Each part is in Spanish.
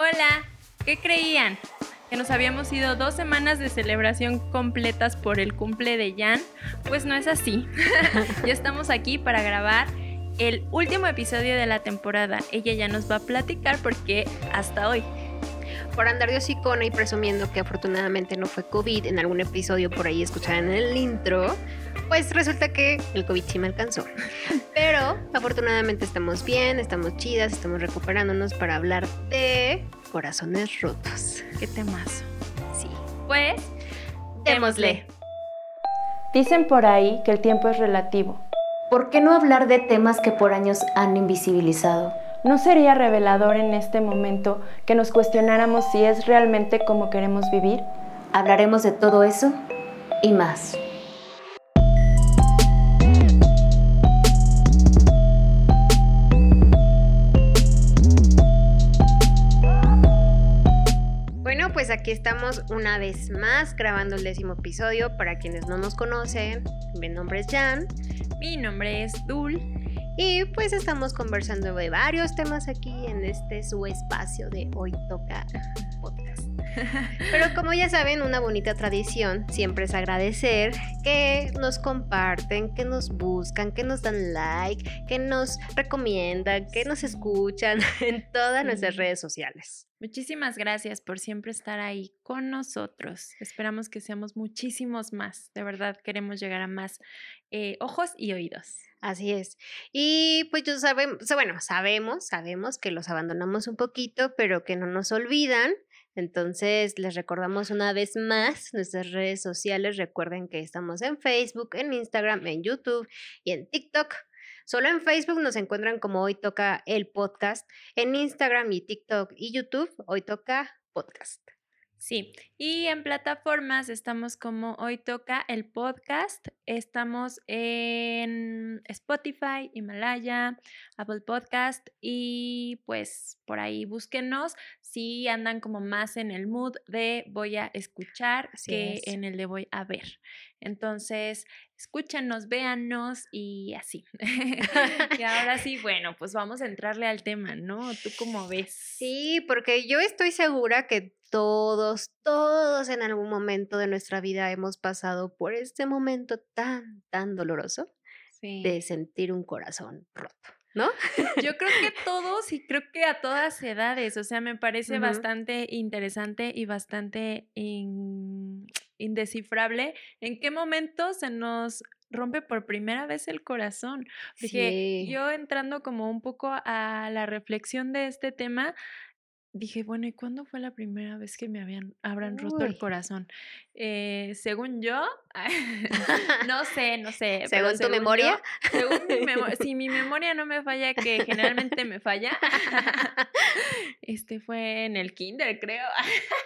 Hola, ¿qué creían? ¿Que nos habíamos ido dos semanas de celebración completas por el cumple de Jan? Pues no es así. ya estamos aquí para grabar el último episodio de la temporada. Ella ya nos va a platicar por qué hasta hoy. Por andar de hocicona y presumiendo que afortunadamente no fue COVID, en algún episodio por ahí escucharon en el intro, pues resulta que el COVID sí me alcanzó. Pero afortunadamente estamos bien, estamos chidas, estamos recuperándonos para hablar de corazones rotos. ¿Qué temazo? Sí. Pues, démosle. Dicen por ahí que el tiempo es relativo. ¿Por qué no hablar de temas que por años han invisibilizado? ¿No sería revelador en este momento que nos cuestionáramos si es realmente como queremos vivir? Hablaremos de todo eso y más. Bueno, pues aquí estamos una vez más grabando el décimo episodio. Para quienes no nos conocen, mi nombre es Jan. Mi nombre es Dul. Y pues estamos conversando de varios temas aquí en este su espacio de Hoy Toca Podcast. Pero como ya saben, una bonita tradición siempre es agradecer que nos comparten, que nos buscan, que nos dan like, que nos recomiendan, que nos escuchan en todas nuestras redes sociales. Muchísimas gracias por siempre estar ahí con nosotros. Esperamos que seamos muchísimos más. De verdad, queremos llegar a más eh, ojos y oídos. Así es. Y pues yo sabemos, bueno, sabemos, sabemos que los abandonamos un poquito, pero que no nos olvidan. Entonces, les recordamos una vez más nuestras redes sociales. Recuerden que estamos en Facebook, en Instagram, en YouTube y en TikTok. Solo en Facebook nos encuentran como Hoy Toca el Podcast. En Instagram y TikTok y YouTube, Hoy Toca Podcast. Sí, y en plataformas estamos como Hoy Toca el Podcast. Estamos en Spotify, Himalaya, Apple Podcast y pues por ahí búsquenos si andan como más en el mood de voy a escuchar Así que es. en el de voy a ver. Entonces, escúchanos, véanos y así. y ahora sí, bueno, pues vamos a entrarle al tema, ¿no? ¿Tú cómo ves? Sí, porque yo estoy segura que todos, todos en algún momento de nuestra vida hemos pasado por este momento tan, tan doloroso Sí. de sentir un corazón roto, ¿no? Yo creo que todos y creo que a todas edades, o sea, me parece bastante interesante y bastante in- indescifrable en qué momento se nos rompe por primera vez el corazón. Porque Sí. yo entrando como un poco a la reflexión de este tema, dije, bueno, ¿y cuándo fue la primera vez que me habían, habrán roto el corazón? Eh, según yo, no sé, no sé. Según tu según memoria. yo- según mi memoria, si mi memoria no me falla, que generalmente me falla, este fue en el kinder, creo.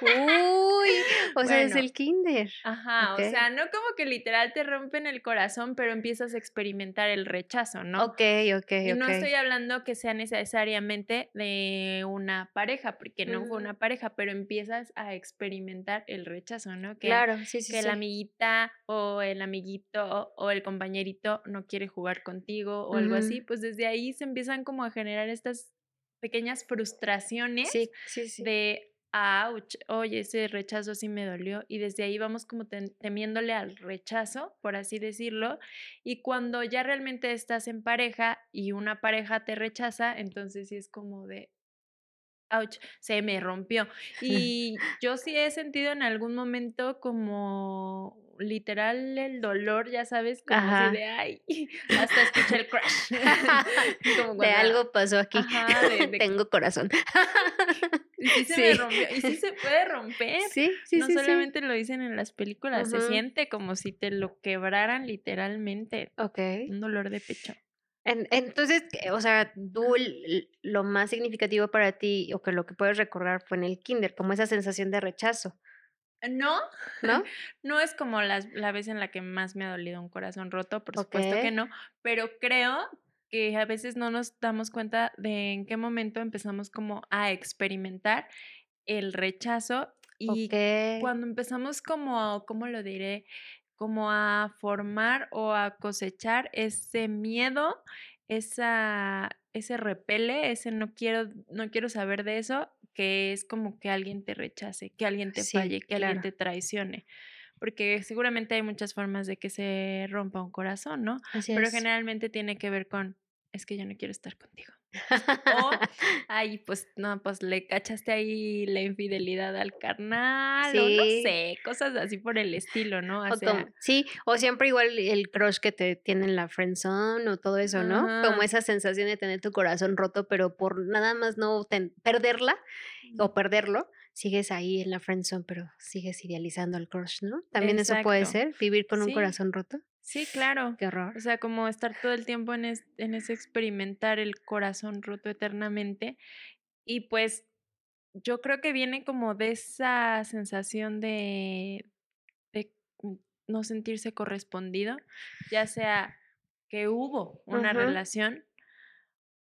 Uy, o sea, es el kinder. Ajá, Ok. o sea, no como que literal te rompen el corazón, pero empiezas a experimentar el rechazo, ¿no? Ok, ok, Y no ok. estoy hablando que sea necesariamente de una pareja, porque no fue una pareja, pero empiezas a experimentar el rechazo, ¿no? Que, Claro, sí, sí, que sí. la amiguita o el amiguito o el compañerito no quiere jugar contigo o algo así, pues desde ahí se empiezan como a generar estas pequeñas frustraciones Sí, sí, sí. de, ouch, oye, ese rechazo sí me dolió. Y desde ahí vamos como tem- temiéndole al rechazo, por así decirlo. Y cuando ya realmente estás en pareja y una pareja te rechaza, entonces sí es como de, ouch, se me rompió. Y yo sí he sentido en algún momento como literal el dolor, ya sabes, como así de, ay, hasta escuché el crash. Como de algo pasó aquí. Ajá, de- de- Tengo corazón. Y sí se me rompió. Y sí se puede romper. Sí, sí, no sí. solamente lo dicen en las películas, se siente como si te lo quebraran literalmente. Ok. Un dolor de pecho. En- entonces, o sea, tú lo más significativo para ti o que lo que puedes recordar fue en el kinder, como esa sensación de rechazo, No, ¿no? no es como las- la vez en la que más me ha dolido un corazón roto, por supuesto que no, pero creo que a veces no nos damos cuenta de en qué momento empezamos como a experimentar el rechazo y Ok. cuando empezamos como, ¿cómo lo diré? Como a formar o a cosechar ese miedo, esa, ese repele, ese no quiero, no quiero saber de eso, que es como que alguien te rechace, que alguien te Sí, falle, que alguien te traicione. Porque seguramente hay muchas formas de que se rompa un corazón, ¿no? Así Pero es. generalmente tiene que ver con, es que yo no quiero estar contigo. O, ay, pues no, pues le cachaste ahí la infidelidad al carnal, o no Sí. sé, cosas así por el estilo, ¿no? O O sea, como- sí, o siempre igual el crush que te tiene en la friendzone o todo eso, ¿no? Como esa sensación de tener tu corazón roto, pero por nada más no ten- perderla o perderlo, sigues ahí en la friendzone, pero sigues idealizando al crush, ¿no? También eso puede ser, vivir con un Sí. corazón roto. Sí, claro. Qué horror. O sea, como estar todo el tiempo en, es- en ese experimentar el corazón roto eternamente. Y pues yo creo que viene como de esa sensación de, de mm, no sentirse correspondido, ya sea que hubo una relación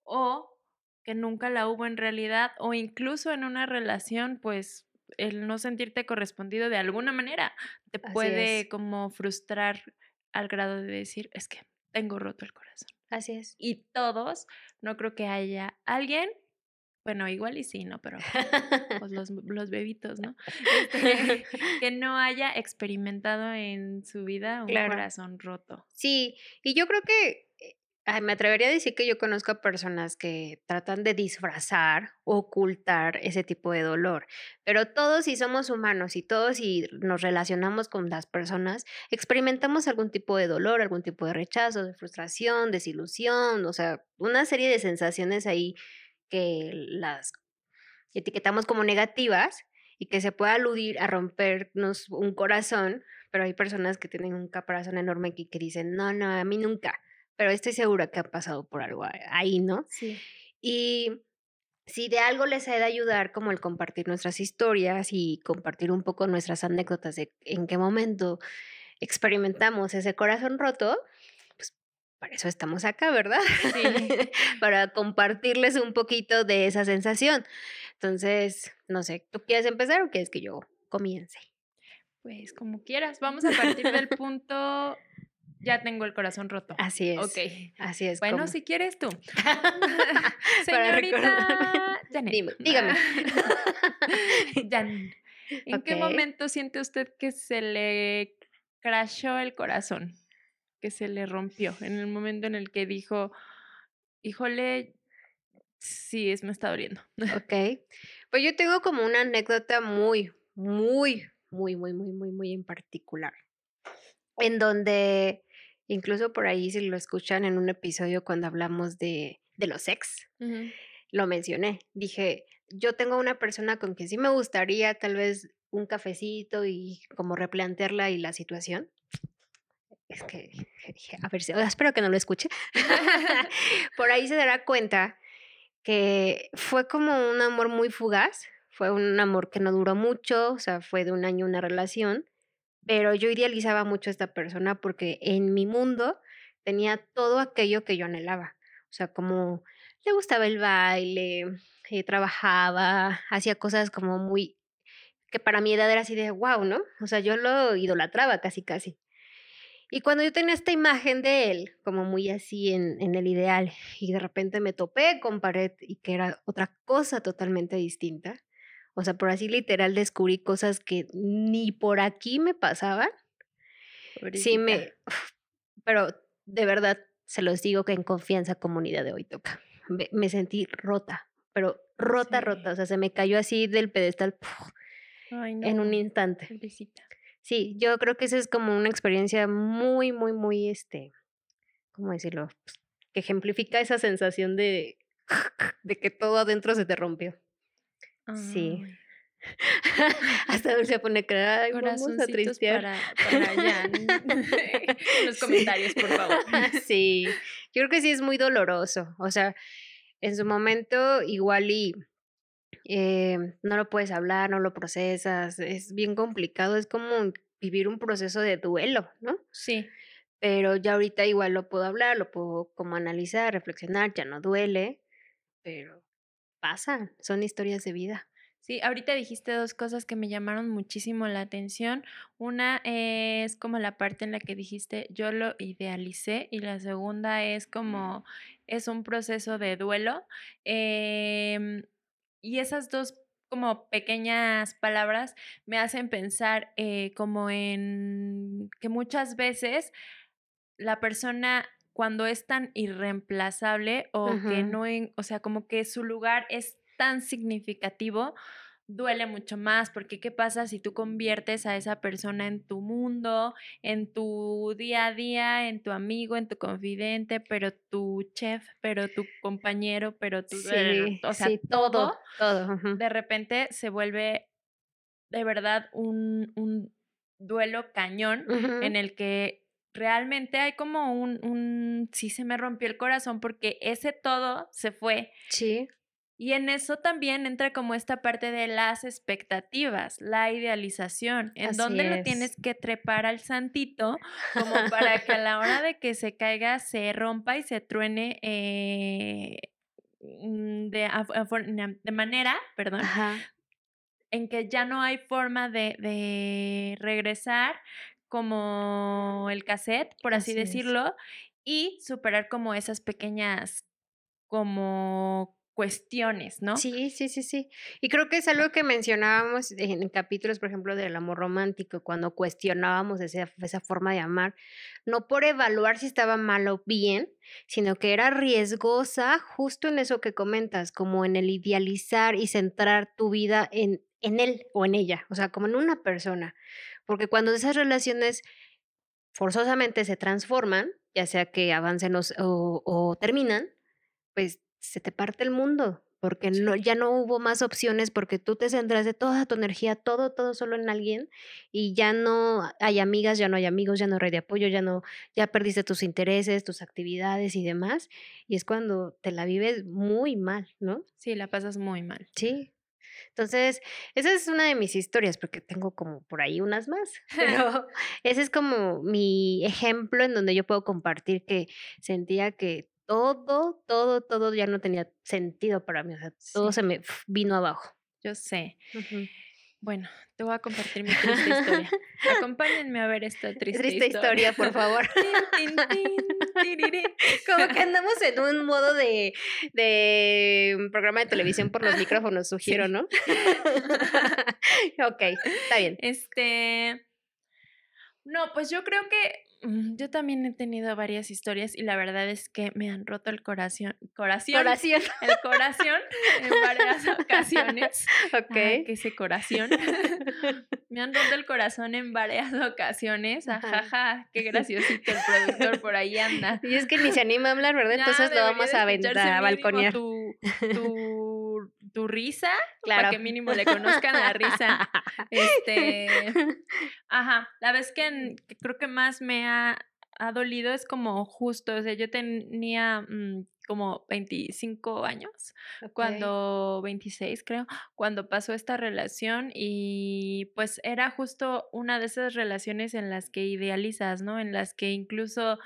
o que nunca la hubo en realidad, o incluso en una relación, pues el no sentirte correspondido de alguna manera te Así puede es. como frustrar al grado de decir, es que tengo roto el corazón. Así es. Y todos, no creo que haya alguien, bueno, igual y sí, ¿no? Pero pues los, los bebitos, ¿no? Este, que no haya experimentado en su vida un Claro. corazón roto. Sí, y yo creo que me atrevería a decir que yo conozco a personas que tratan de disfrazar, ocultar ese tipo de dolor, pero todos si somos humanos y todos si nos relacionamos con las personas, experimentamos algún tipo de dolor, algún tipo de rechazo, de frustración, desilusión, o sea, una serie de sensaciones ahí que las etiquetamos como negativas y que se puede aludir a rompernos un corazón, pero hay personas que tienen un caparazón enorme y que dicen, no, no, a mí nunca, pero estoy segura que han pasado por algo ahí, ¿no? Sí. Y si de algo les ha de ayudar como el compartir nuestras historias y compartir un poco nuestras anécdotas de en qué momento experimentamos ese corazón roto, pues para eso estamos acá, ¿verdad? Sí. para compartirles un poquito de esa sensación. Entonces, no sé, ¿tú quieres empezar o quieres que yo comience? Pues como quieras, vamos a partir del punto, ya tengo el corazón roto. Así es. Ok. Así es. Bueno, si quieres tú. Señorita. Janet. Dime, dígame. Jan, ¿en qué momento siente usted que se le crashó el corazón? Que se le rompió. En el momento en el que dijo, híjole, sí, es, me está doliendo. Ok. Pues yo tengo como una anécdota muy, muy, muy, muy, muy, muy, muy en particular. En donde, incluso por ahí, si lo escuchan en un episodio cuando hablamos de, de los ex, lo mencioné. Dije, yo tengo una persona con quien sí me gustaría tal vez un cafecito y como replantearla y la situación. Es que, dije, a ver, si- espero que no lo escuche. Por ahí se dará cuenta que fue como un amor muy fugaz, fue un amor que no duró mucho, o sea, fue de un año una relación, pero yo idealizaba mucho a esta persona porque en mi mundo tenía todo aquello que yo anhelaba, o sea, como le gustaba el baile, eh, trabajaba, hacía cosas como muy, que para mi edad era así de wow, ¿no? O sea, yo lo idolatraba casi, casi. Y cuando yo tenía esta imagen de él, como muy así en, en el ideal, y de repente me topé con pared y que era otra cosa totalmente distinta, o sea, por así literal descubrí cosas que ni por aquí me pasaban, sí me... Pero de verdad, se los digo que en confianza comunidad de hoy toca. Me, me sentí rota, pero rota, Sí. rota, o sea, se me cayó así del pedestal ¡puf! Ay, en un no, instante. pobrecita. Sí, yo creo que esa es como una experiencia muy, muy, muy, este, ¿cómo decirlo? Pues, que ejemplifica esa sensación de, de que todo adentro se te rompió. Sí. Hasta se pone cara, "Ay, vamos a Corazoncitos tristear. para, para Jan. en los Sí. comentarios, por favor. sí, yo creo que sí es muy doloroso. O sea, en su momento igual y eh, no lo puedes hablar, no lo procesas, es bien complicado, es como vivir un proceso de duelo, ¿no? Sí. Pero ya ahorita igual lo puedo hablar, lo puedo como analizar, reflexionar, ya no duele, pero pasa, son historias de vida. Sí, ahorita dijiste dos cosas que me llamaron muchísimo la atención. Una es como la parte en la que dijiste yo lo idealicé y la segunda es como es un proceso de duelo. Em, y esas dos como pequeñas palabras me hacen pensar eh, como en que muchas veces la persona cuando es tan irreemplazable o que no, o sea, como que su lugar es tan significativo, duele mucho más, porque ¿qué pasa si tú conviertes a esa persona en tu mundo, en tu día a día, en tu amigo, en tu confidente, pero tu chef, pero tu compañero, pero tu... o sea, todo, todo. De repente se vuelve de verdad un, un duelo cañón en el que realmente hay como un, un, sí se me rompió el corazón porque ese todo se fue. Sí. Y en eso también entra como esta parte de las expectativas, la idealización, en donde lo tienes que trepar al santito como para que a la hora de que se caiga se rompa y se truene eh, mm, de, de, manera, perdón, en que ya no hay forma de, de, regresar como el cassette, por así, decirlo, y superar como esas pequeñas como cuestiones, ¿no? Sí, sí, sí, sí. Y creo que es algo que mencionábamos en capítulos, por ejemplo, del amor romántico, cuando cuestionábamos esa, esa forma de amar, no por evaluar si estaba mal o bien, sino que era riesgosa justo en eso que comentas, como en el idealizar y centrar tu vida en, en él o en ella, o sea, como en una persona. Porque cuando esas relaciones forzosamente se transforman, ya sea que avancen o, o terminan, pues se te parte el mundo, porque no, ya no hubo más opciones, porque tú te centras toda tu energía, todo, todo solo en alguien, y ya no hay amigas, ya no hay amigos, ya no hay red de apoyo, ya no, ya perdiste tus intereses, tus actividades y demás, y es cuando te la vives muy mal, ¿no? Sí, la pasas muy mal. Sí. Entonces, esa es una de mis historias, porque tengo como por ahí unas más, pero ese es como mi ejemplo en donde yo puedo compartir que sentía que todo, todo, todo ya no tenía sentido para mí. O sea, todo se me vino abajo. Yo sé. Bueno, te voy a compartir mi triste historia. Acompáñenme a ver esta triste, triste historia. por favor. Como que andamos en un modo de, de programa de televisión por los micrófonos, sugiero, ¿no? ok, está bien. Este. No, pues yo creo que Mm, yo también he tenido varias historias y la verdad es que me han roto el corazón, corazón, corazón. el corazón en varias ocasiones. Ok. que ese corazón. me han roto el corazón en varias ocasiones. Ajaja, qué graciosito el productor por ahí anda. Y es que ni se anima a hablar, ¿verdad? Entonces lo vamos a aventar, a balconear. Tu, tu, risa, claro. para que mínimo le conozcan la risa. Este, ajá, la vez que creo que más me ha, dolido es como justo, o sea, yo tenía mm, como 25 años, cuando 26 creo, cuando pasó esta relación y pues era justo una de esas relaciones en las que idealizas, ¿no? En las que incluso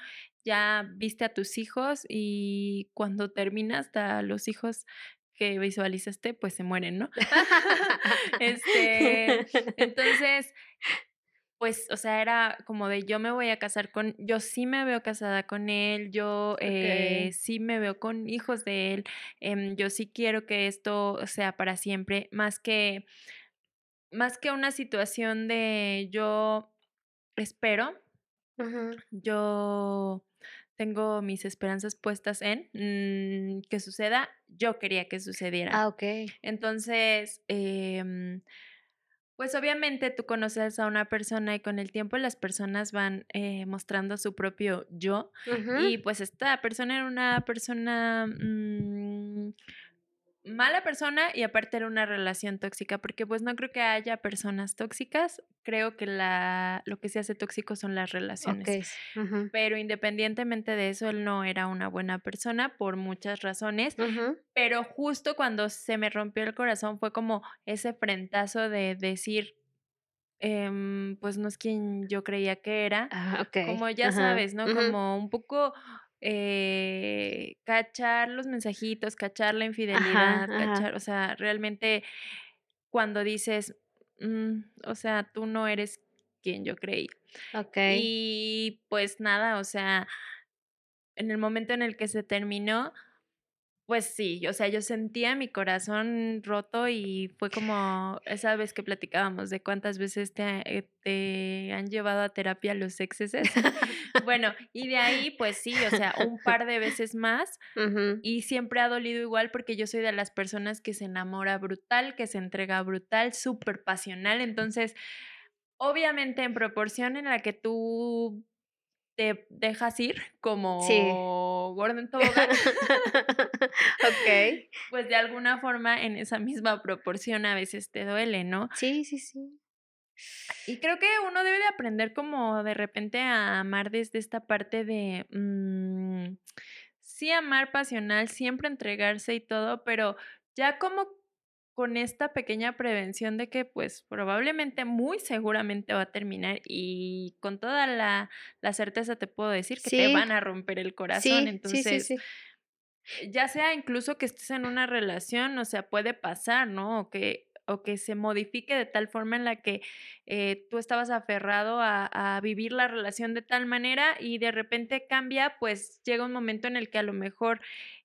ya viste a tus hijos y cuando terminas hasta los hijos que visualizaste pues se mueren, ¿no? este, entonces pues, o sea, era como de yo me voy a casar con, yo sí me veo casada con él, yo eh, sí me veo con hijos de él, em, yo sí quiero que esto sea para siempre, más que, más que una situación de yo espero, yo tengo mis esperanzas puestas en mm, que suceda, yo quería que sucediera. Ah, ok. Entonces, eh, pues obviamente tú conoces a una persona y con el tiempo las personas van eh, mostrando su propio yo. Y pues esta persona era una persona mm, mala persona y aparte era una relación tóxica, porque pues no creo que haya personas tóxicas, creo que la, lo que se hace tóxico son las relaciones. Pero independientemente de eso, él no era una buena persona por muchas razones, pero justo cuando se me rompió el corazón fue como ese frentazo de decir, em, pues no es quien yo creía que era, ah, como ya sabes, ¿no? Como un poco eh, cachar los mensajitos, cachar la infidelidad, cachar, o sea, realmente cuando dices, mm, o sea, tú no eres quien yo creí. Ok. Y pues nada, o sea, en el momento en el que se terminó, Pues sí, o sea, yo sentía mi corazón roto y fue como esa vez que platicábamos de cuántas veces te, eh, te han llevado a terapia los excesos. bueno, y de ahí, pues sí, o sea, un par de veces más y siempre ha dolido igual porque yo soy de las personas que se enamora brutal, que se entrega brutal, súper pasional. Entonces, obviamente en proporción en la que tú te dejas ir como Sí. gordo en tobogán, ok. pues de alguna forma en esa misma proporción a veces te duele, ¿no? Sí, sí, sí. Y creo que uno debe de aprender como de repente a amar desde esta parte de, mm, sí amar pasional, siempre entregarse y todo, pero ya como con esta pequeña prevención de que pues probablemente, muy seguramente va a terminar y con toda la, la certeza te puedo decir que te van a romper el corazón. Sí, sí, Entonces, sí, sí. ya sea incluso que estés en una relación, o sea, puede pasar, ¿no? O que, o que se modifique de tal forma en la que eh, tú estabas aferrado a, a vivir la relación de tal manera y de repente cambia, pues llega un momento en el que a lo mejor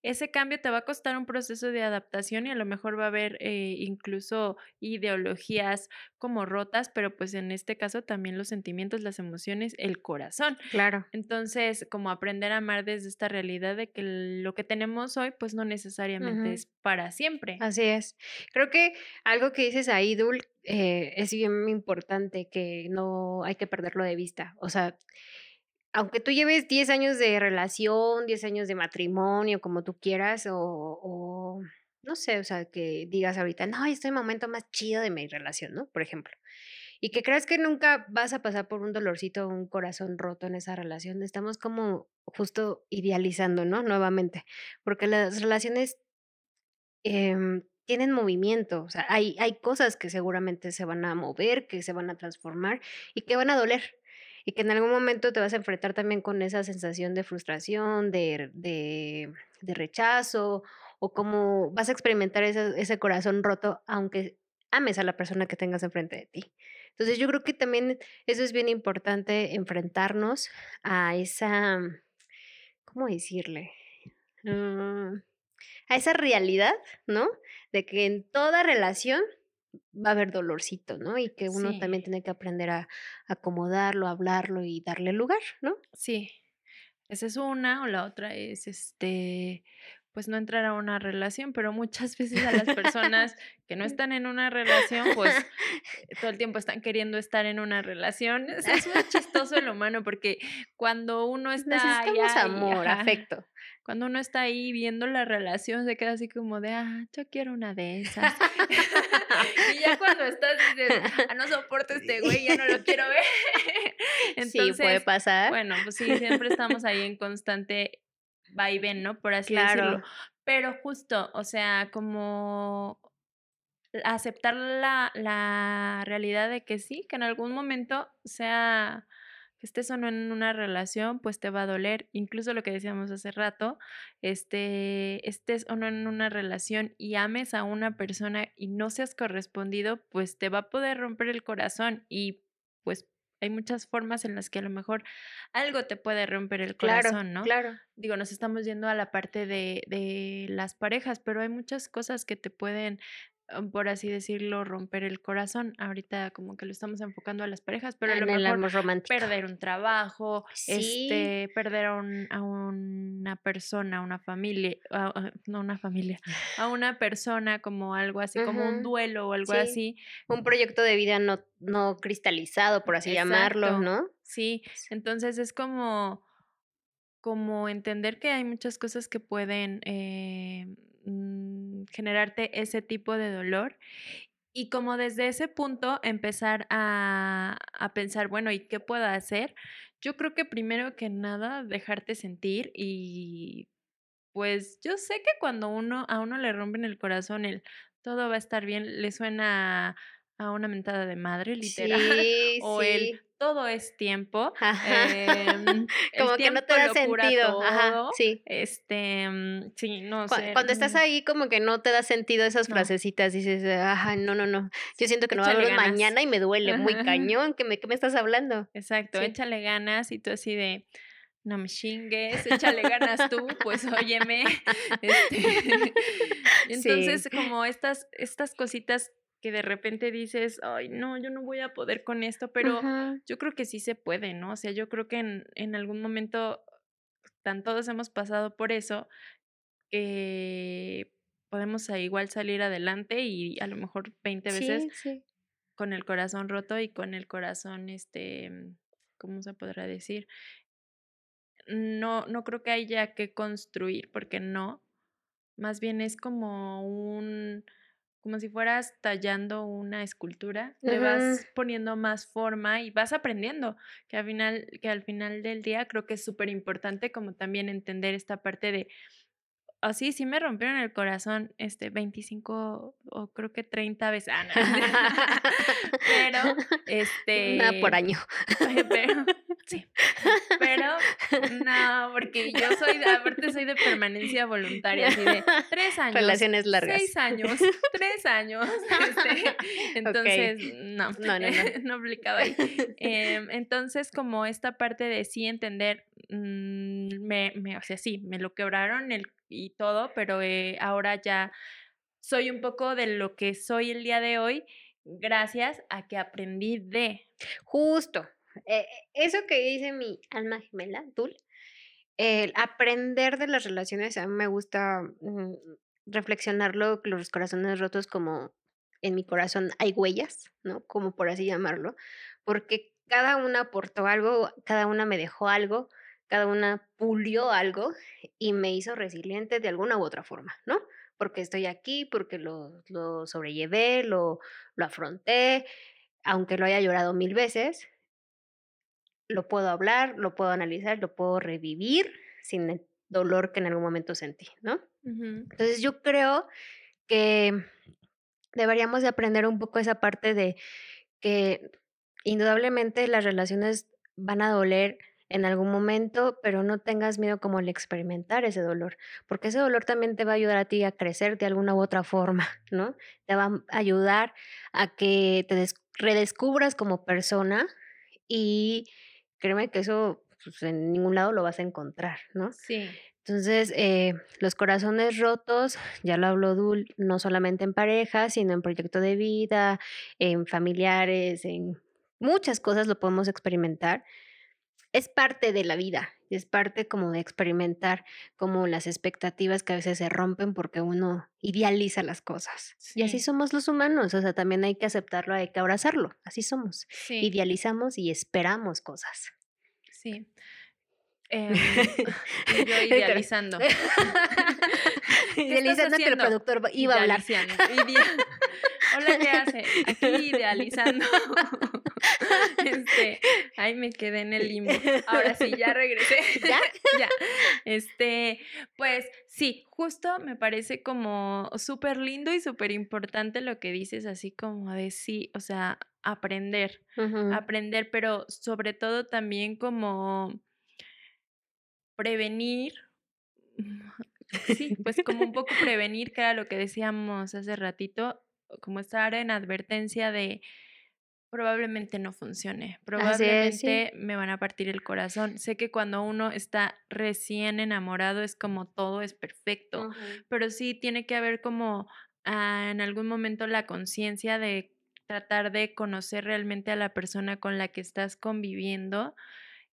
ese cambio te va a costar un proceso de adaptación y a lo mejor va a haber eh, incluso ideologías como rotas, pero pues en este caso también los sentimientos, las emociones, el corazón. Claro. Entonces, como aprender a amar desde esta realidad de que lo que tenemos hoy, pues no necesariamente es para siempre. Así es. Creo que algo que dices ahí, Dul, eh, es bien importante que no hay que perderlo de vista. O sea, aunque tú lleves 10 años de relación, 10 años de matrimonio, como tú quieras, o, o no sé, o sea, que digas ahorita, no, este es el momento más chido de mi relación, ¿no? Por ejemplo. Y que creas que nunca vas a pasar por un dolorcito un corazón roto en esa relación. Estamos como justo idealizando, ¿no? Nuevamente. Porque las relaciones em, tienen movimiento, o sea, hay, hay cosas que seguramente se van a mover, que se van a transformar y que van a doler. Y que en algún momento te vas a enfrentar también con esa sensación de frustración, de, de, de rechazo, o como vas a experimentar ese, ese corazón roto, aunque ames a la persona que tengas enfrente de ti. Entonces yo creo que también eso es bien importante, enfrentarnos a esa, ¿cómo decirle? Mm, a esa realidad, ¿no? De que en toda relación va a haber dolorcito, ¿no? Y que uno Sí. también tiene que aprender a acomodarlo, hablarlo y darle lugar, ¿no? Sí, esa es una, o la otra es este, pues no entrar a una relación, pero muchas veces a las personas que no están en una relación, pues todo el tiempo están queriendo estar en una relación. Es, es muy chistoso el humano porque cuando uno está Necesitamos amor, ajá, afecto. Cuando uno está ahí viendo la relación, se queda así como de, ah, yo quiero una de esas. y ya cuando estás dices, ah, no soporto este güey, ya no lo quiero ver. sí, puede Entonces, pasar. bueno, pues sí, siempre estamos ahí en constante vaivén, ¿no? Por así decirlo. Pero justo, o sea, como aceptar la, la realidad de que sí, que en algún momento sea estés o no en una relación, pues te va a doler. Incluso lo que decíamos hace rato, este, estés o no en una relación y ames a una persona y no seas correspondido, pues te va a poder romper el corazón y pues hay muchas formas en las que a lo mejor algo te puede romper el Claro, corazón, ¿no? claro. digo, nos estamos yendo a la parte de, de las parejas, pero hay muchas cosas que te pueden, por así decirlo, romper el corazón. Ahorita como que lo estamos enfocando a las parejas, pero a lo mejor amor romántico. perder un trabajo, Sí. este, perder a, un- a una persona, a una familia, a- no una familia, a una persona como algo así, como un duelo o algo sí. así. Un proyecto de vida no, no cristalizado, por así llamarlo. ¿no? Sí, entonces es como, como entender que hay muchas cosas que pueden eh, mm, generarte ese tipo de dolor y como desde ese punto empezar a, a pensar, bueno, ¿y qué puedo hacer? Yo creo que primero que nada dejarte sentir y pues yo sé que cuando uno a uno le rompen el corazón el todo va a estar bien, le suena a una mentada de madre, literal, Sí, o sí. el todo es tiempo. Ajá. em, el Como que no te tiempo da sentido. Ajá, todo, sí. Este, mm, sí, no sé. Cuando estás mm, ahí, como que no te da sentido esas No. frasecitas, dices, ajá, no, no, no. Yo siento que no va a Échale haber mañana y me duele muy Ajá. cañón. ¿Qué me, qué me estás hablando? Exacto, Sí. échale ganas y tú así de, no me chingues, échale ganas tú, pues óyeme. Este, entonces, como estas, estas cositas que de repente dices, ay, no, yo no voy a poder con esto, pero yo creo que sí se puede, ¿no? O sea, yo creo que en, en algún momento, tan todos hemos pasado por eso, que podemos igual salir adelante y a lo mejor 20 veces con el corazón roto y con el corazón, este, ¿cómo se podrá decir? No, no creo que haya que construir, porque no. Más bien es como un, como si fueras tallando una escultura, le vas poniendo más forma y vas aprendiendo, que al final, que al final del día creo que es súper importante como también entender esta parte de así sí me rompieron el corazón, este, 25 o creo que 30 veces. Ah, pero, este. Nada por año. Pero, sí. Pero, no, porque yo soy, de, aparte soy de permanencia voluntaria, así de tres años. Relaciones largas. Seis años, tres años. Este, entonces, no, no, no, no. no aplicaba ahí. Em, entonces, como esta parte de sí entender, mm, me, me, o sea, sí, me lo quebraron el y todo, pero eh, ahora ya soy un poco de lo que soy el día de hoy gracias a que aprendí de. Justo. Eh, eso que dice mi alma gemela, Dul, el aprender de las relaciones, a mí me gusta mm, reflexionarlo, los corazones rotos como en mi corazón hay huellas, ¿no? Como por así llamarlo, porque cada una aportó algo, cada una me dejó algo, cada una pulió algo y me hizo resiliente de alguna u otra forma, ¿no? Porque estoy aquí, porque lo, lo sobrellevé, lo, lo afronté, aunque lo haya llorado mil veces, lo puedo hablar, lo puedo analizar, lo puedo revivir sin el dolor que en algún momento sentí, ¿no? Entonces yo creo que deberíamos de aprender un poco esa parte de que indudablemente las relaciones van a doler en algún momento, pero no tengas miedo como al experimentar ese dolor, porque ese dolor también te va a ayudar a ti a crecer de alguna u otra forma, ¿no? Te va a ayudar a que te redescubras como persona y créeme que eso pues, en ningún lado lo vas a encontrar, ¿no? Sí. Entonces, eh, los corazones rotos, ya lo habló Dul, no solamente en pareja, sino en proyecto de vida, en familiares, en muchas cosas lo podemos experimentar es parte de la vida, es parte como de experimentar como las expectativas que a veces se rompen porque uno idealiza las cosas. Y así somos los humanos, o sea, también hay que aceptarlo, hay que abrazarlo, así somos. Idealizamos y esperamos cosas. Sí. Em, yo idealizando. idealizando que el productor iba a hablar. Hola, ¿qué hace? Aquí idealizando. Este, ahí me quedé en el limbo. Ahora sí, ya regresé. ¿Ya? ya. Este, pues sí, justo me parece como súper lindo y súper importante lo que dices, así como de sí, o sea, aprender, aprender, pero sobre todo también como prevenir Sí, pues como un poco prevenir, que era lo que decíamos hace ratito, como estar en advertencia de probablemente no funcione, probablemente me van a partir el corazón. Sé que cuando uno está recién enamorado es como todo es perfecto, pero sí tiene que haber como ah, en algún momento la conciencia de tratar de conocer realmente a la persona con la que estás conviviendo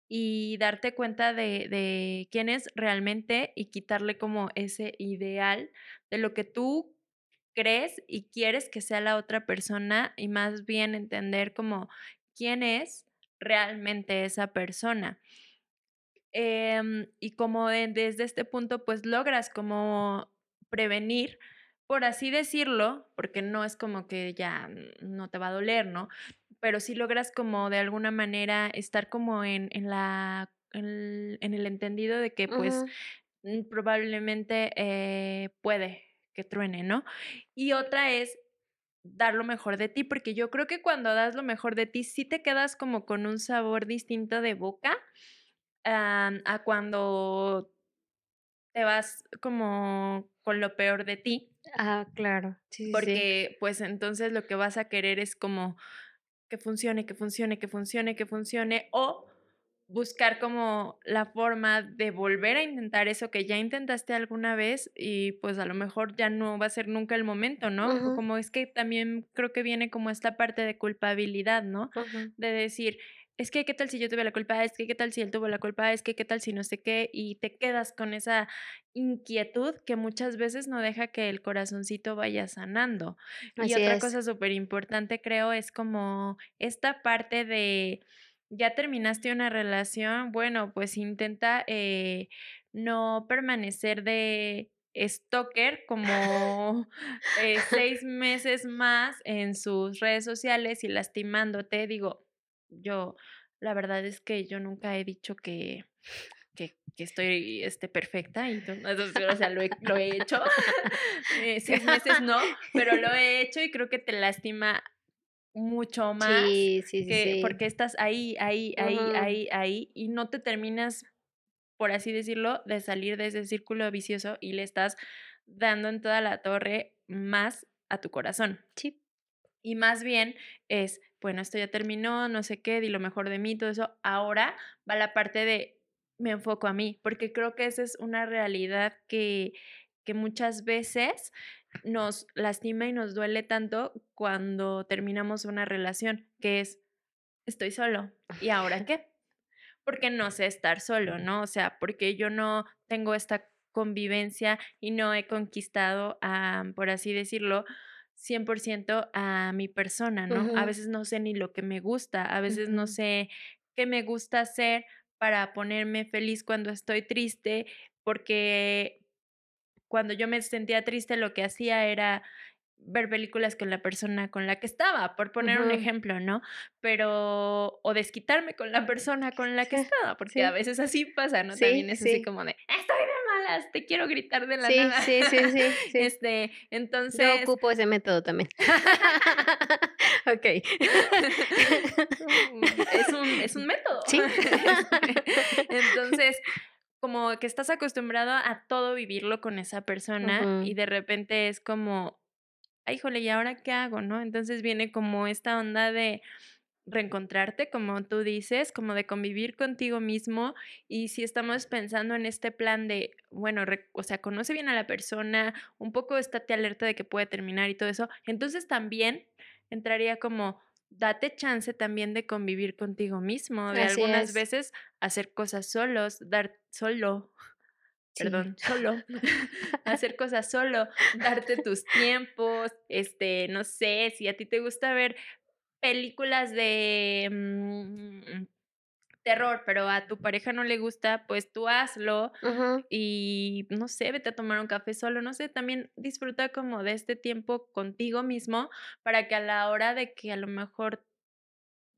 y darte cuenta de, de quién es realmente y quitarle como ese ideal de lo que tú crees y quieres que sea la otra persona y más bien entender como quién es realmente esa persona. Em, y como desde este punto pues logras como prevenir, por así decirlo, porque no es como que ya no te va a doler, ¿no? Pero sí logras como de alguna manera estar como en, en la, en el, entendido de que pues mm, probablemente eh, puede que truene, ¿no? Y otra es dar lo mejor de ti, porque yo creo que cuando das lo mejor de ti, sí te quedas como con un sabor distinto de boca a cuando te vas como con lo peor de ti. Ah, claro. Sí, porque pues entonces lo que vas a querer es como que funcione, que funcione, que funcione, que funcione, o buscar como la forma de volver a intentar eso que ya intentaste alguna vez y pues a lo mejor ya no va a ser nunca el momento, ¿no? Como es que también creo que viene como esta parte de culpabilidad, ¿no? De decir, es que qué tal si yo tuve la culpa, es que qué tal si él tuvo la culpa, es que qué tal si no sé qué, y te quedas con esa inquietud que muchas veces no deja que el corazoncito vaya sanando. y otra cosa súper importante creo es como esta parte de, ya terminaste una relación, bueno, pues intenta eh, no permanecer de stalker como eh, seis meses más en sus redes sociales y lastimándote, digo, yo, la verdad es que yo nunca he dicho que, que, estoy este, perfecta, y o sea, lo he, lo he hecho. Eh, seis meses no, pero lo he hecho y creo que te lastima mucho más. Sí, sí, sí, Porque estás ahí, ahí, ahí, ahí, ahí, y no te terminas, por así decirlo, de salir de ese círculo vicioso y le estás dando en toda la torre más a tu corazón. Sí. Y más bien es, bueno, esto ya terminó, no sé qué, di lo mejor de mí, todo eso. Ahora va la parte de me enfoco a mí, porque creo que esa es una realidad que, que muchas veces nos lastima y nos duele tanto cuando terminamos una relación, que es, estoy solo, ¿y ahora qué? Porque no sé estar solo, ¿no? O sea, porque yo no tengo esta convivencia y no he conquistado, a, por así decirlo, 100% a mi persona, ¿no? A veces no sé ni lo que me gusta, a veces no sé qué me gusta hacer para ponerme feliz cuando estoy triste, porque cuando yo me sentía triste lo que hacía era ver películas con la persona con la que estaba, por poner un ejemplo, ¿no? Pero, o desquitarme con la persona con la que estaba, porque a veces así pasa, ¿no? También es así como de, estoy de malas, te quiero gritar de la nada. Sí, sí, sí, sí. Este, entonces... Yo ocupo ese método también. ok. es, un, es un método. Sí. entonces, como que estás acostumbrado a todo vivirlo con esa persona y de repente es como, ay, jole, ¿y ahora qué hago? ¿No? Entonces viene como esta onda de reencontrarte, como tú dices, como de convivir contigo mismo y si estamos pensando en este plan de, bueno, o sea, conoce bien a la persona, un poco estate alerta de que puede terminar y todo eso, entonces también entraría como date chance también de convivir contigo mismo, de algunas veces hacer cosas solos, dar solo, perdón, solo, hacer cosas solo, darte tus tiempos, este, no sé, si a ti te gusta ver películas de mm, terror, pero a tu pareja no le gusta, pues tú hazlo y no sé, vete a tomar un café solo, no sé, también disfruta como de este tiempo contigo mismo para que a la hora de que a lo mejor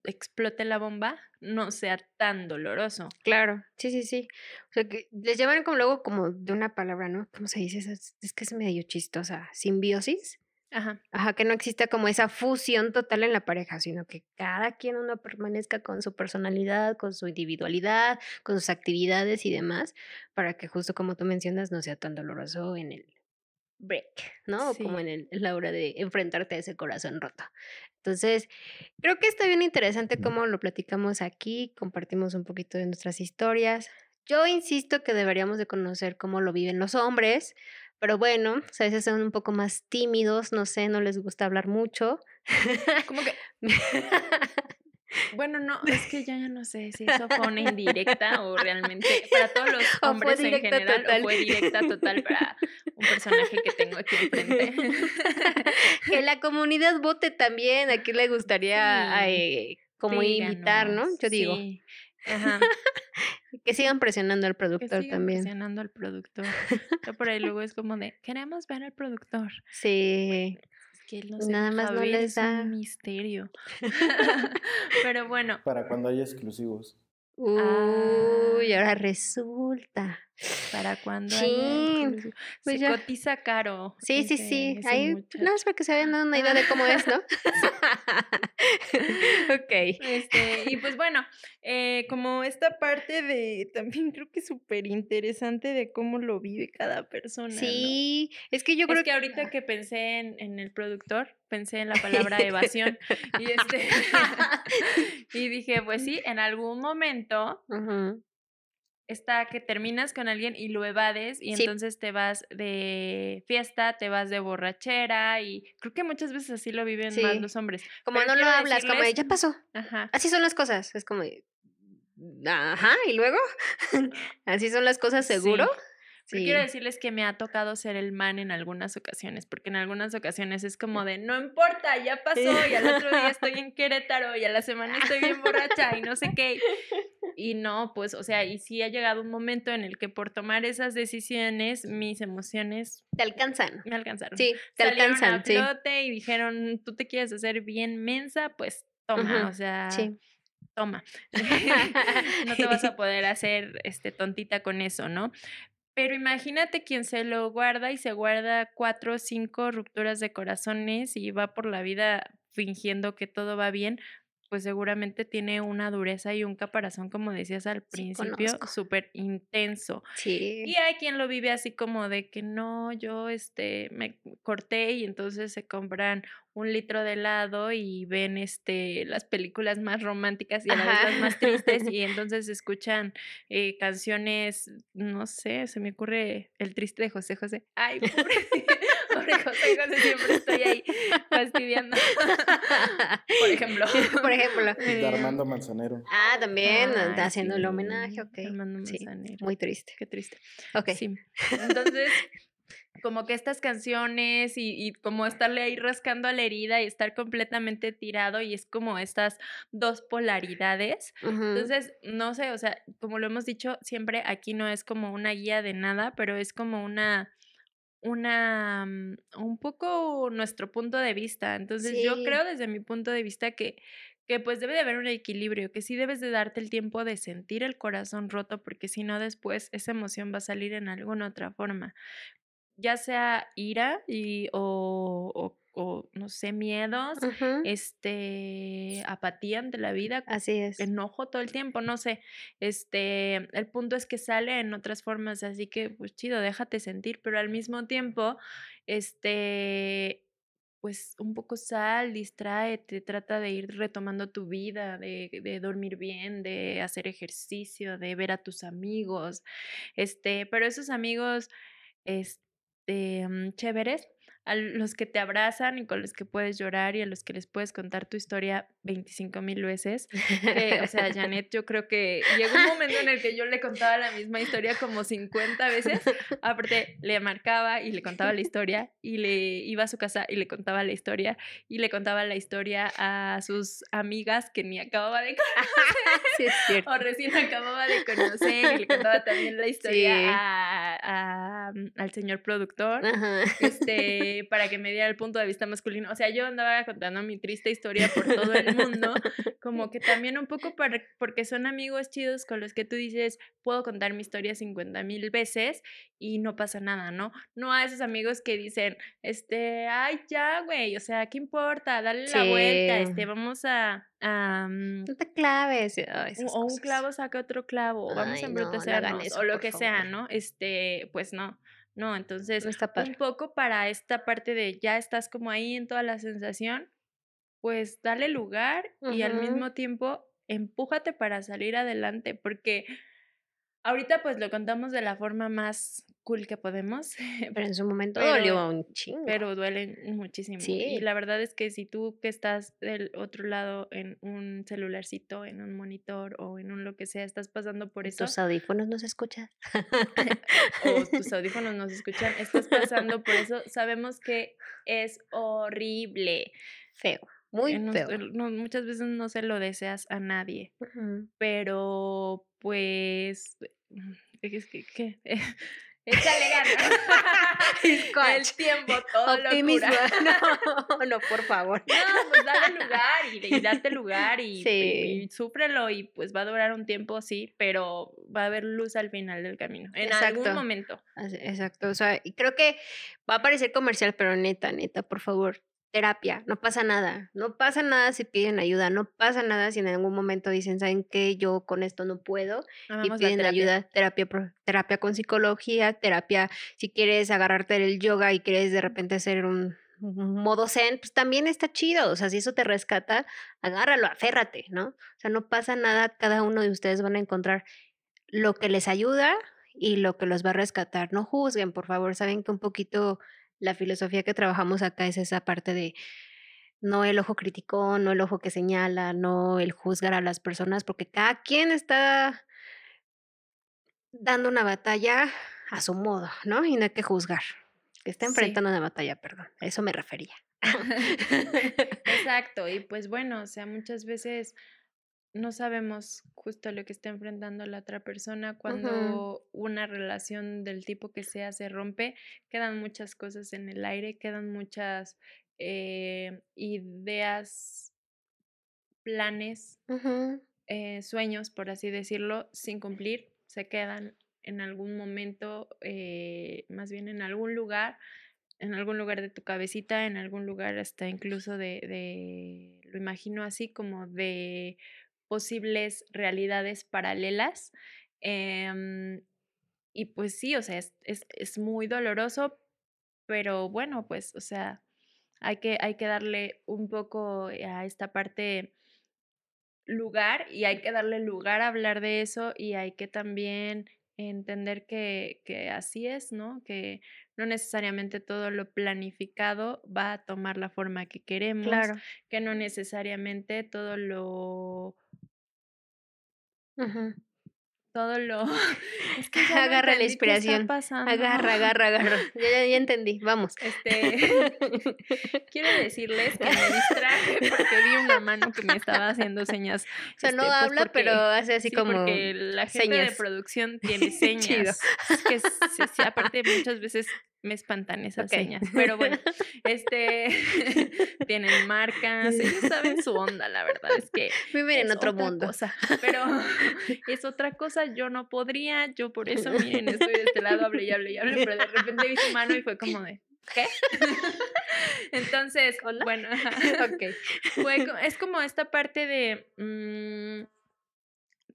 explote la bomba no sea tan doloroso. Claro, sí, sí, sí. O sea, que les llaman como luego como de una palabra, ¿no? ¿Cómo se dice? Es, es que es medio chistosa. Simbiosis. Ajá. Ajá, que no exista como esa fusión total en la pareja, sino que cada quien uno permanezca con su personalidad, con su individualidad, con sus actividades y demás, para que justo como tú mencionas no sea tan doloroso en el break, ¿no? Como en, el, la hora de enfrentarte a ese corazón roto. Entonces, creo que está bien interesante cómo lo platicamos aquí, compartimos un poquito de nuestras historias. Yo insisto que deberíamos de conocer cómo lo viven los hombres, pero bueno, a veces son un poco más tímidos, no sé, no les gusta hablar mucho. Como que... Bueno, no, es que ya, ya no sé si eso fue una indirecta o realmente para todos los hombres en general o fue directa total para un personaje que tengo aquí enfrente. que la comunidad vote también, a quién le gustaría eh, como invitar, ¿no? Yo digo. Ajá. que sigan presionando al productor que sigan también. Presionando al productor. Yo por ahí luego es como de, queremos ver al productor. Sí. que Nada más no les da un misterio. Pero bueno. Para cuando haya exclusivos. Uy, ahora resulta. ¿Para cuándo? Sí, pues Se ya. cotiza caro. Sí, sí, ese- sí. Ahí, nada más para que se vayan dando una idea de cómo es, ¿no? ok. Este, y pues bueno, eh, como esta parte de también creo que es súper interesante de cómo lo vive cada persona. ¿no? Sí, es que yo creo es que ahorita que pensé en, en el productor, pensé en la palabra evasión y este y dije, pues sí, en algún momento Ujú. Está que terminas con alguien y lo evades y Sí. entonces te vas de fiesta, te vas de borrachera y creo que muchas veces así lo viven más Sí. los hombres. Como Pero no lo hablas, como de, decirles- ya pasó. Ajá. Así son las cosas. Es como, ajá, y luego, así son las cosas, Sí. Pero Sí. quiero decirles que me ha tocado ser el man en algunas ocasiones, porque en algunas ocasiones es como de, no importa, ya pasó, y al otro día estoy en Querétaro, y a la semana estoy bien borracha, y no sé qué. Y no, pues, o sea, y sí ha llegado un momento en el que por tomar esas decisiones, mis emociones Te alcanzan. me alcanzaron. Sí, te Salieron alcanzan, a sí. flote y dijeron, tú te quieres hacer bien mensa, pues toma, o sea, Sí. toma. no te vas a poder hacer este tontita con eso, ¿no? Pero imagínate quien se lo guarda y se guarda cuatro o cinco rupturas de corazones y va por la vida fingiendo que todo va bien, pues seguramente tiene una dureza y un caparazón, como decías al principio, súper intenso. Sí. Y hay quien lo vive así como de que no, yo este me corté y entonces se compran un litro de helado y ven este las películas más románticas y a la vez las más tristes y entonces escuchan eh, canciones, no sé, se me ocurre el triste de José José. Ay, pobre, siempre estoy ahí fastidiando. Por ejemplo. Por ejemplo. De Armando Manzanero. Ah, también, Ay, haciendo el homenaje, ok. Armando Sí, Manzanero. muy triste. Qué triste. Ok. Sí. Entonces, como que estas canciones y, y como estarle ahí rascando a la herida y estar completamente tirado y es como estas dos polaridades. Entonces, no sé, o sea, como lo hemos dicho, siempre aquí no es como una guía de nada, pero es como una una mm, un poco nuestro punto de vista. Entonces, yo creo desde mi punto de vista que que pues debe de haber un equilibrio, que sí debes de darte el tiempo de sentir el corazón roto, porque si no después esa emoción va a salir en alguna otra forma, ya sea ira y o, o- o, no sé, miedos, este, apatía ante la vida, Así es. enojo todo el tiempo, no sé. Este, el punto es que sale en otras formas, así que pues chido, déjate sentir, pero al mismo tiempo, este, pues un poco sal, distráete, trata de ir retomando tu vida, de, de dormir bien, de hacer ejercicio, de ver a tus amigos, este, pero esos amigos, este, mm, chéveres, a los que te abrazan y con los que puedes llorar y a los que les puedes contar tu historia 25 mil veces. que, o sea, Janet, yo creo que llegó un momento en el que yo le contaba la misma historia como 50 veces. Aparte, le marcaba y le contaba la historia y le iba a su casa y le contaba la historia y le contaba la historia a sus amigas que ni acababa de sí, es cierto. o recién acababa de conocer y le contaba también la historia Sí. a- a- al señor productor Ajá. este, para que me diera el punto de vista masculino. O sea, yo andaba contando mi triste historia por todo el mundo, como que también un poco para, porque son amigos chidos con los que tú dices, puedo contar mi historia 50 mil veces y no pasa nada, ¿no? No a esos amigos que dicen, este, ay, ya, güey, o sea, ¿qué importa? Dale la vuelta, este, vamos a... a, mm, No te claves. ay, o- esas o un clavo saca otro clavo, o vamos Ay, a no, no hagan embrutecernos, o lo que sea. ¿no? Este, pues no, no, entonces un poco para esta parte de ya estás como ahí en toda la sensación, pues dale lugar y al mismo tiempo empújate para salir adelante, porque ahorita pues lo contamos de la forma más cool que podemos, Pero en su momento Pero- dolió un chingo. pero duelen muchísimo. Y Sí. la verdad es que si tú que estás del otro lado en un celularcito, en un monitor o en un lo que sea, estás pasando por eso, Tus audífonos no se escuchan. o tus audífonos nos escuchan, estás pasando por eso, sabemos que es horrible. Feo. Muy Eh, no- feo. no- muchas veces no se lo deseas a nadie, pero pues es que, que- Échale ganas. el tiempo, todo Optimismo. No, no, por favor. No, pues dale lugar y, y darte lugar y, Sí. y- y súfrelo y pues va a durar un tiempo, sí, pero va a haber luz al final del camino, en algún Exacto. momento. Así- Exacto, o sea, y creo que va a parecer comercial, pero neta, neta, por favor, terapia, no pasa nada, no pasa nada si piden ayuda, no pasa nada si en algún momento dicen, ¿saben qué? Yo con esto no puedo y Amamos piden terapia. ayuda, terapia, terapia con psicología, terapia, si quieres agarrarte del yoga y quieres de repente hacer un, un modo zen, pues también está chido, o sea, si eso te rescata, agárralo, aférrate, ¿no? O sea, no pasa nada, cada uno de ustedes van a encontrar lo que les ayuda y lo que los va a rescatar. No juzguen, por favor, saben que un poquito la filosofía que trabajamos acá es esa parte de no el ojo crítico, no el ojo que señala, no el juzgar a las personas, porque cada quien está dando una batalla a su modo, ¿no? Y no hay que juzgar. Que está Sí. enfrentando una batalla, perdón. A eso me refería. Exacto, y pues bueno, o sea, muchas veces no sabemos justo lo que está enfrentando la otra persona cuando una relación del tipo que sea se rompe, quedan muchas cosas en el aire, quedan muchas eh, ideas, planes, eh, sueños, por así decirlo, sin cumplir, se quedan en algún momento, eh, más bien en algún lugar, en algún lugar de tu cabecita, en algún lugar hasta incluso de, de lo imagino así, como de posibles realidades paralelas. em, y pues sí, o sea, es, es, es muy doloroso, pero bueno, pues, o sea, hay que, hay que darle un poco a esta parte lugar y hay que darle lugar a hablar de eso y hay que también entender que, que así es, ¿no? Que no necesariamente todo lo planificado va a tomar la forma que queremos, Claro. que no necesariamente todo lo. Todo lo es que Agarra la inspiración. Agarra, agarra, agarra. Ya, ya, ya entendí, vamos. Este, quiero decirles que me distraje porque vi una mano que me estaba haciendo señas. O sea, no este, pues, habla, porque- pero hace así sí, como porque la gente de señas. producción tiene señas. Es que sí, aparte muchas veces me espantan esas señas. Pero bueno, este tienen marcas, ellos saben su onda, la verdad es que viven en otro mundo. cosa, pero es otra cosa, yo no podría, yo por eso, miren, estoy de este lado, hable y hable y hable, pero de repente vi su mano y fue como de, ¿qué? Entonces, ¿Hola? bueno, ajá, Ok. fue es como esta parte de, mm,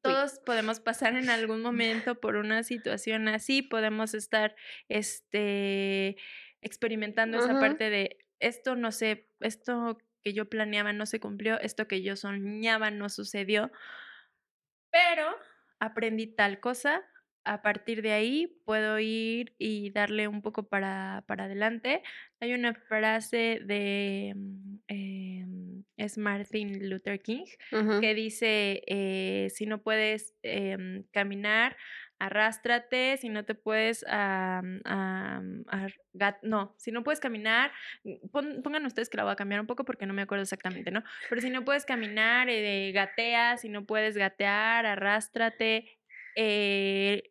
todos podemos pasar en algún momento por una situación así, podemos estar, este, experimentando esa parte de, esto no sé, esto que yo planeaba no se cumplió, esto que yo soñaba no sucedió, pero aprendí tal cosa, a partir de ahí puedo ir y darle un poco para, para adelante. Hay una frase de, mm, em, es Martin Luther King, que dice, eh, si no puedes em, caminar, arrástrate, si no te puedes, no, si no puedes caminar, mm, pon- pongan ustedes que la voy a cambiar un poco porque no me acuerdo exactamente, ¿no? Pero si no puedes caminar, eh, gatea, si no puedes gatear, arrástrate, eh,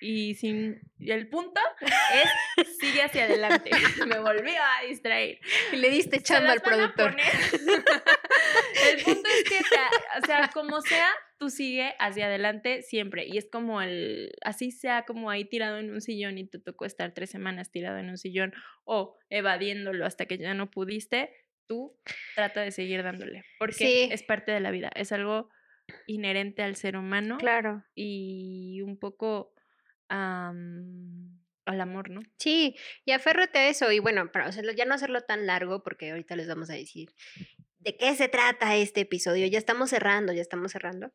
y sin y el punto es sigue hacia adelante. Me volví a distraer. Y le diste chamba al productor. el punto es que, te- o sea, como sea, tú sigue hacia adelante siempre. Y es como el, así sea como ahí tirado en un sillón y te tocó estar tres semanas tirado en un sillón o evadiéndolo hasta que ya no pudiste, tú trata de seguir dándole. Porque Sí. es parte de la vida, es algo inherente al ser humano Claro. y un poco al amor, ¿no? Sí, y aférrate a eso. Y bueno, para hacerlo, ya no hacerlo tan largo, porque ahorita les vamos a decir de qué se trata este episodio. Ya estamos cerrando, ya estamos cerrando.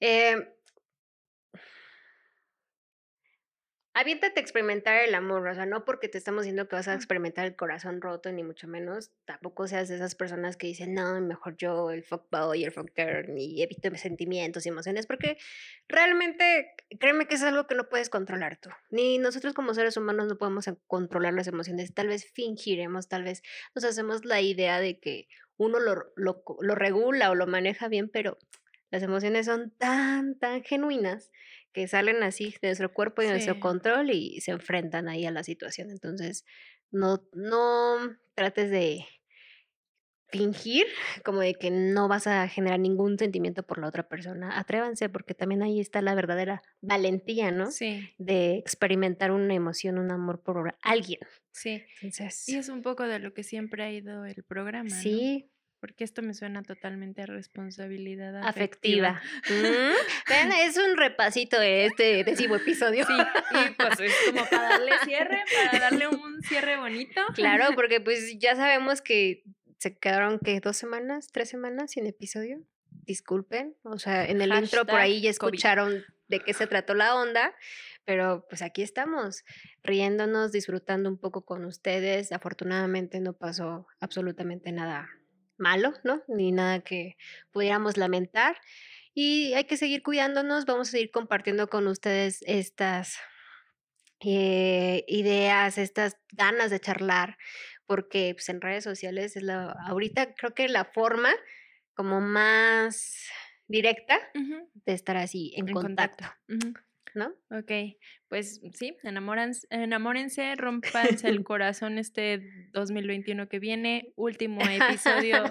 Eh, aviéntate a experimentar el amor, o sea, no porque te estamos diciendo que vas a experimentar el corazón roto, ni mucho menos. Tampoco seas de esas personas que dicen, no, mejor yo, el fuckboy, el fucker, y evito mis sentimientos y emociones, porque realmente, créeme que es algo que no puedes controlar tú. Ni nosotros como seres humanos no podemos controlar las emociones. Tal vez fingiremos, tal vez nos hacemos la idea de que uno lo, lo, lo regula o lo maneja bien, pero Las emociones son tan, tan genuinas que salen así de nuestro cuerpo y de nuestro Sí. control y se enfrentan ahí a la situación. Entonces, no, no trates de fingir como de que no vas a generar ningún sentimiento por la otra persona. Atrévanse porque también ahí está la verdadera valentía, ¿no? Sí, De experimentar una emoción, un amor por alguien. sí. Entonces, Y es un poco de lo que siempre ha ido el programa, ¿no? Porque esto me suena totalmente a responsabilidad afectiva. afectiva. Mm, Vean, es un repasito de este décimo episodio. Sí, y pues es como para darle cierre, para darle un cierre bonito. Claro, porque pues ya sabemos que se quedaron que dos semanas, tres semanas sin episodio. Disculpen, o sea, en el intro por ahí ya COVID. escucharon de qué se trató la onda, pero pues aquí estamos, riéndonos, disfrutando un poco con ustedes. Afortunadamente no pasó absolutamente nada malo, ¿no? Ni nada que pudiéramos lamentar. Y hay que seguir cuidándonos, vamos a seguir compartiendo con ustedes estas eh, ideas, estas ganas de charlar, porque pues, en redes sociales es la, ahorita creo que la forma como más directa de estar así en, en contacto. ¿No? Ok, pues sí, enamórense, rompanse el corazón este 2021 que viene, último episodio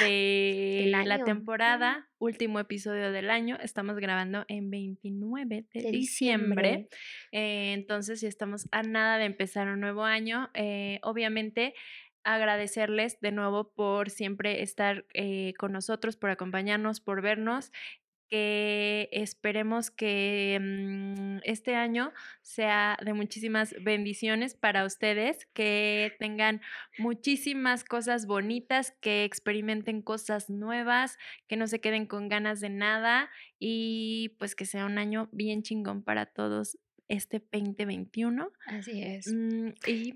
de la temporada, último episodio del año, estamos grabando en 29 de, De diciembre, diciembre. eh, entonces ya estamos a nada de empezar un nuevo año, eh, obviamente agradecerles de nuevo por siempre estar eh, con nosotros, por acompañarnos, por vernos que esperemos que mm, este año sea de muchísimas bendiciones para ustedes, que tengan muchísimas cosas bonitas, que experimenten cosas nuevas, que no se queden con ganas de nada y pues que sea un año bien chingón para todos este 2021. Así es. Mm, y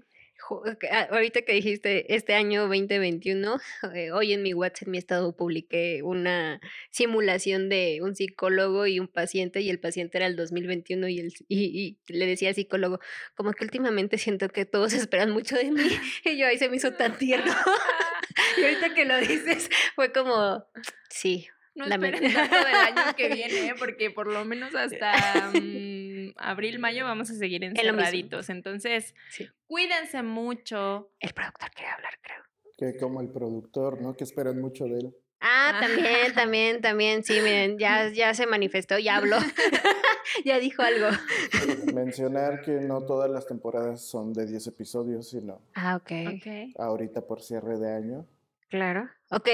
Ahorita que dijiste este año 2021, eh, hoy en mi WhatsApp, mi estado, publiqué una simulación de un psicólogo y un paciente, y el paciente era el 2021 y, el, y, y le decía al psicólogo, como que últimamente siento que todos esperan mucho de mí, y yo ahí se me hizo tan tierno. y ahorita que lo dices, fue como, sí, No esperen tanto del año que viene, ¿eh? porque por lo menos hasta mm, abril, mayo vamos a seguir encerraditos. Entonces, Sí. cuídense mucho. el productor quiere hablar, creo. Que como el productor, ¿no? Que esperan mucho de él. Ah, Ah. también, también, también, sí, miren, ya, ya se manifestó, ya habló, ya dijo algo. Mencionar que no todas las temporadas son de 10 episodios, sino Ah, ok. Ok. ahorita por cierre de año. Claro. Ok,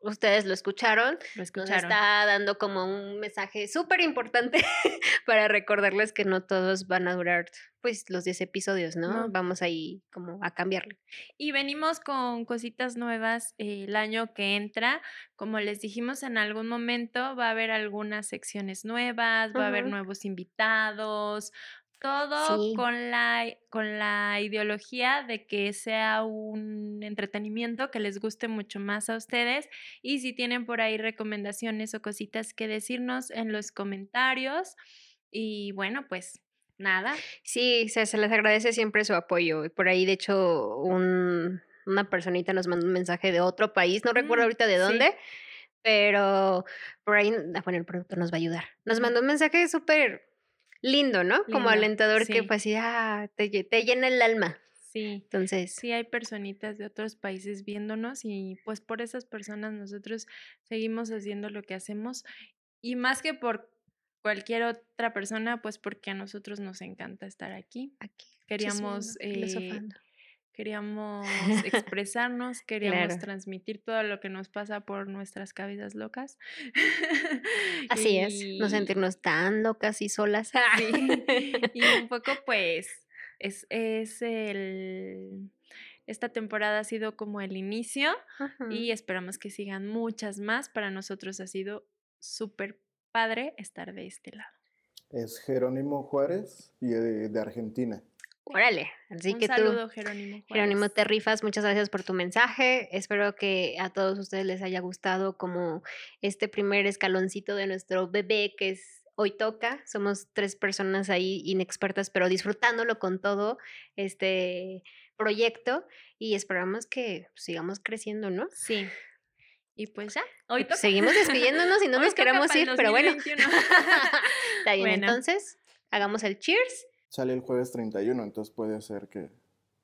ustedes lo escucharon. Lo Nos escucharon. está dando como un mensaje súper importante para recordarles que no todos van a durar pues los 10 episodios, ¿no? No. Vamos ahí como a cambiarle. Y venimos con cositas nuevas eh, el año que entra. Como les dijimos en algún momento, va a haber algunas secciones nuevas, va a haber nuevos invitados, todo Sí. con, la, con la ideología de que sea un entretenimiento que les guste mucho más a ustedes. Y si tienen por ahí recomendaciones o cositas que decirnos en los comentarios. Y bueno, pues nada. Sí, se, se les agradece siempre su apoyo. y Por ahí, de hecho, un, una personita nos mandó un mensaje de otro país, no recuerdo Mm, ahorita de sí. dónde, pero por ahí, ah, bueno, el productor nos va a ayudar. Nos mandó un mensaje súper lindo, ¿no? Como alentador que sí. fue así, ah, te, te llena el alma. Sí. Entonces, Sí, hay personitas de otros países viéndonos y pues por esas personas nosotros seguimos haciendo lo que hacemos y más que por cualquier otra persona, pues porque a nosotros nos encanta estar aquí. aquí. Queríamos, eh, filosofando. Queríamos expresarnos, queríamos Claro. transmitir todo lo que nos pasa por nuestras cabezas locas. Así es, no Y- sentirnos tan locas y solas. Sí, y un poco pues es, es el... Esta temporada ha sido como el inicio y esperamos que sigan muchas más. Para nosotros ha sido súper padre estar de este lado. Es Jerónimo Juárez y de, de Argentina. Órale, así Un que saludo, tú, Jerónimo. Jerónimo, Juárez. te rifas. Muchas gracias por tu mensaje. Espero que a todos ustedes les haya gustado como este primer escaloncito de nuestro bebé que es hoy toca. Somos tres personas ahí inexpertas, pero disfrutándolo con todo este proyecto y esperamos que sigamos creciendo, ¿no? Sí, Y pues ya, hoy toca. Seguimos despidiéndonos y no Hoy nos queremos ir, pero bueno. 2021. Está bien, Bueno. entonces, hagamos el cheers. Sale el jueves 31, entonces puede ser que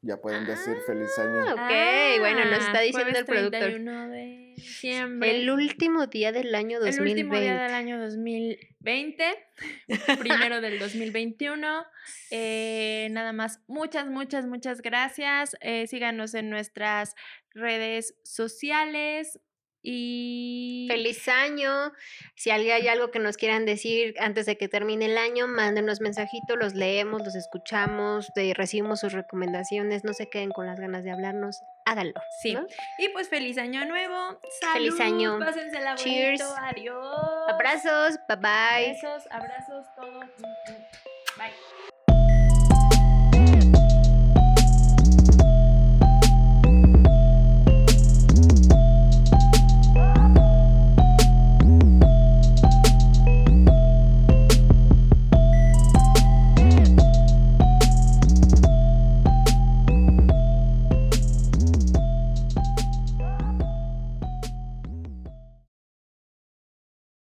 ya pueden decir feliz año. Ah, ok, bueno, nos está Ah, diciendo el productor. 31 de diciembre. El último día del año El 2020. último día del año 2020, primero del 2021. Eh, nada más, muchas, muchas, muchas gracias. Eh, síganos en nuestras redes sociales y... Feliz año. Si alguien hay algo que nos quieran decir antes de que termine el año, mándenos mensajitos, los leemos, los escuchamos, recibimos sus recomendaciones, no se queden con las ganas de hablarnos, háganlo. Sí. ¿no? Y pues feliz año nuevo. Feliz año. Pásensela Cheers. Adiós. Abrazos, bye bye. Besos, abrazos, todo. Bye.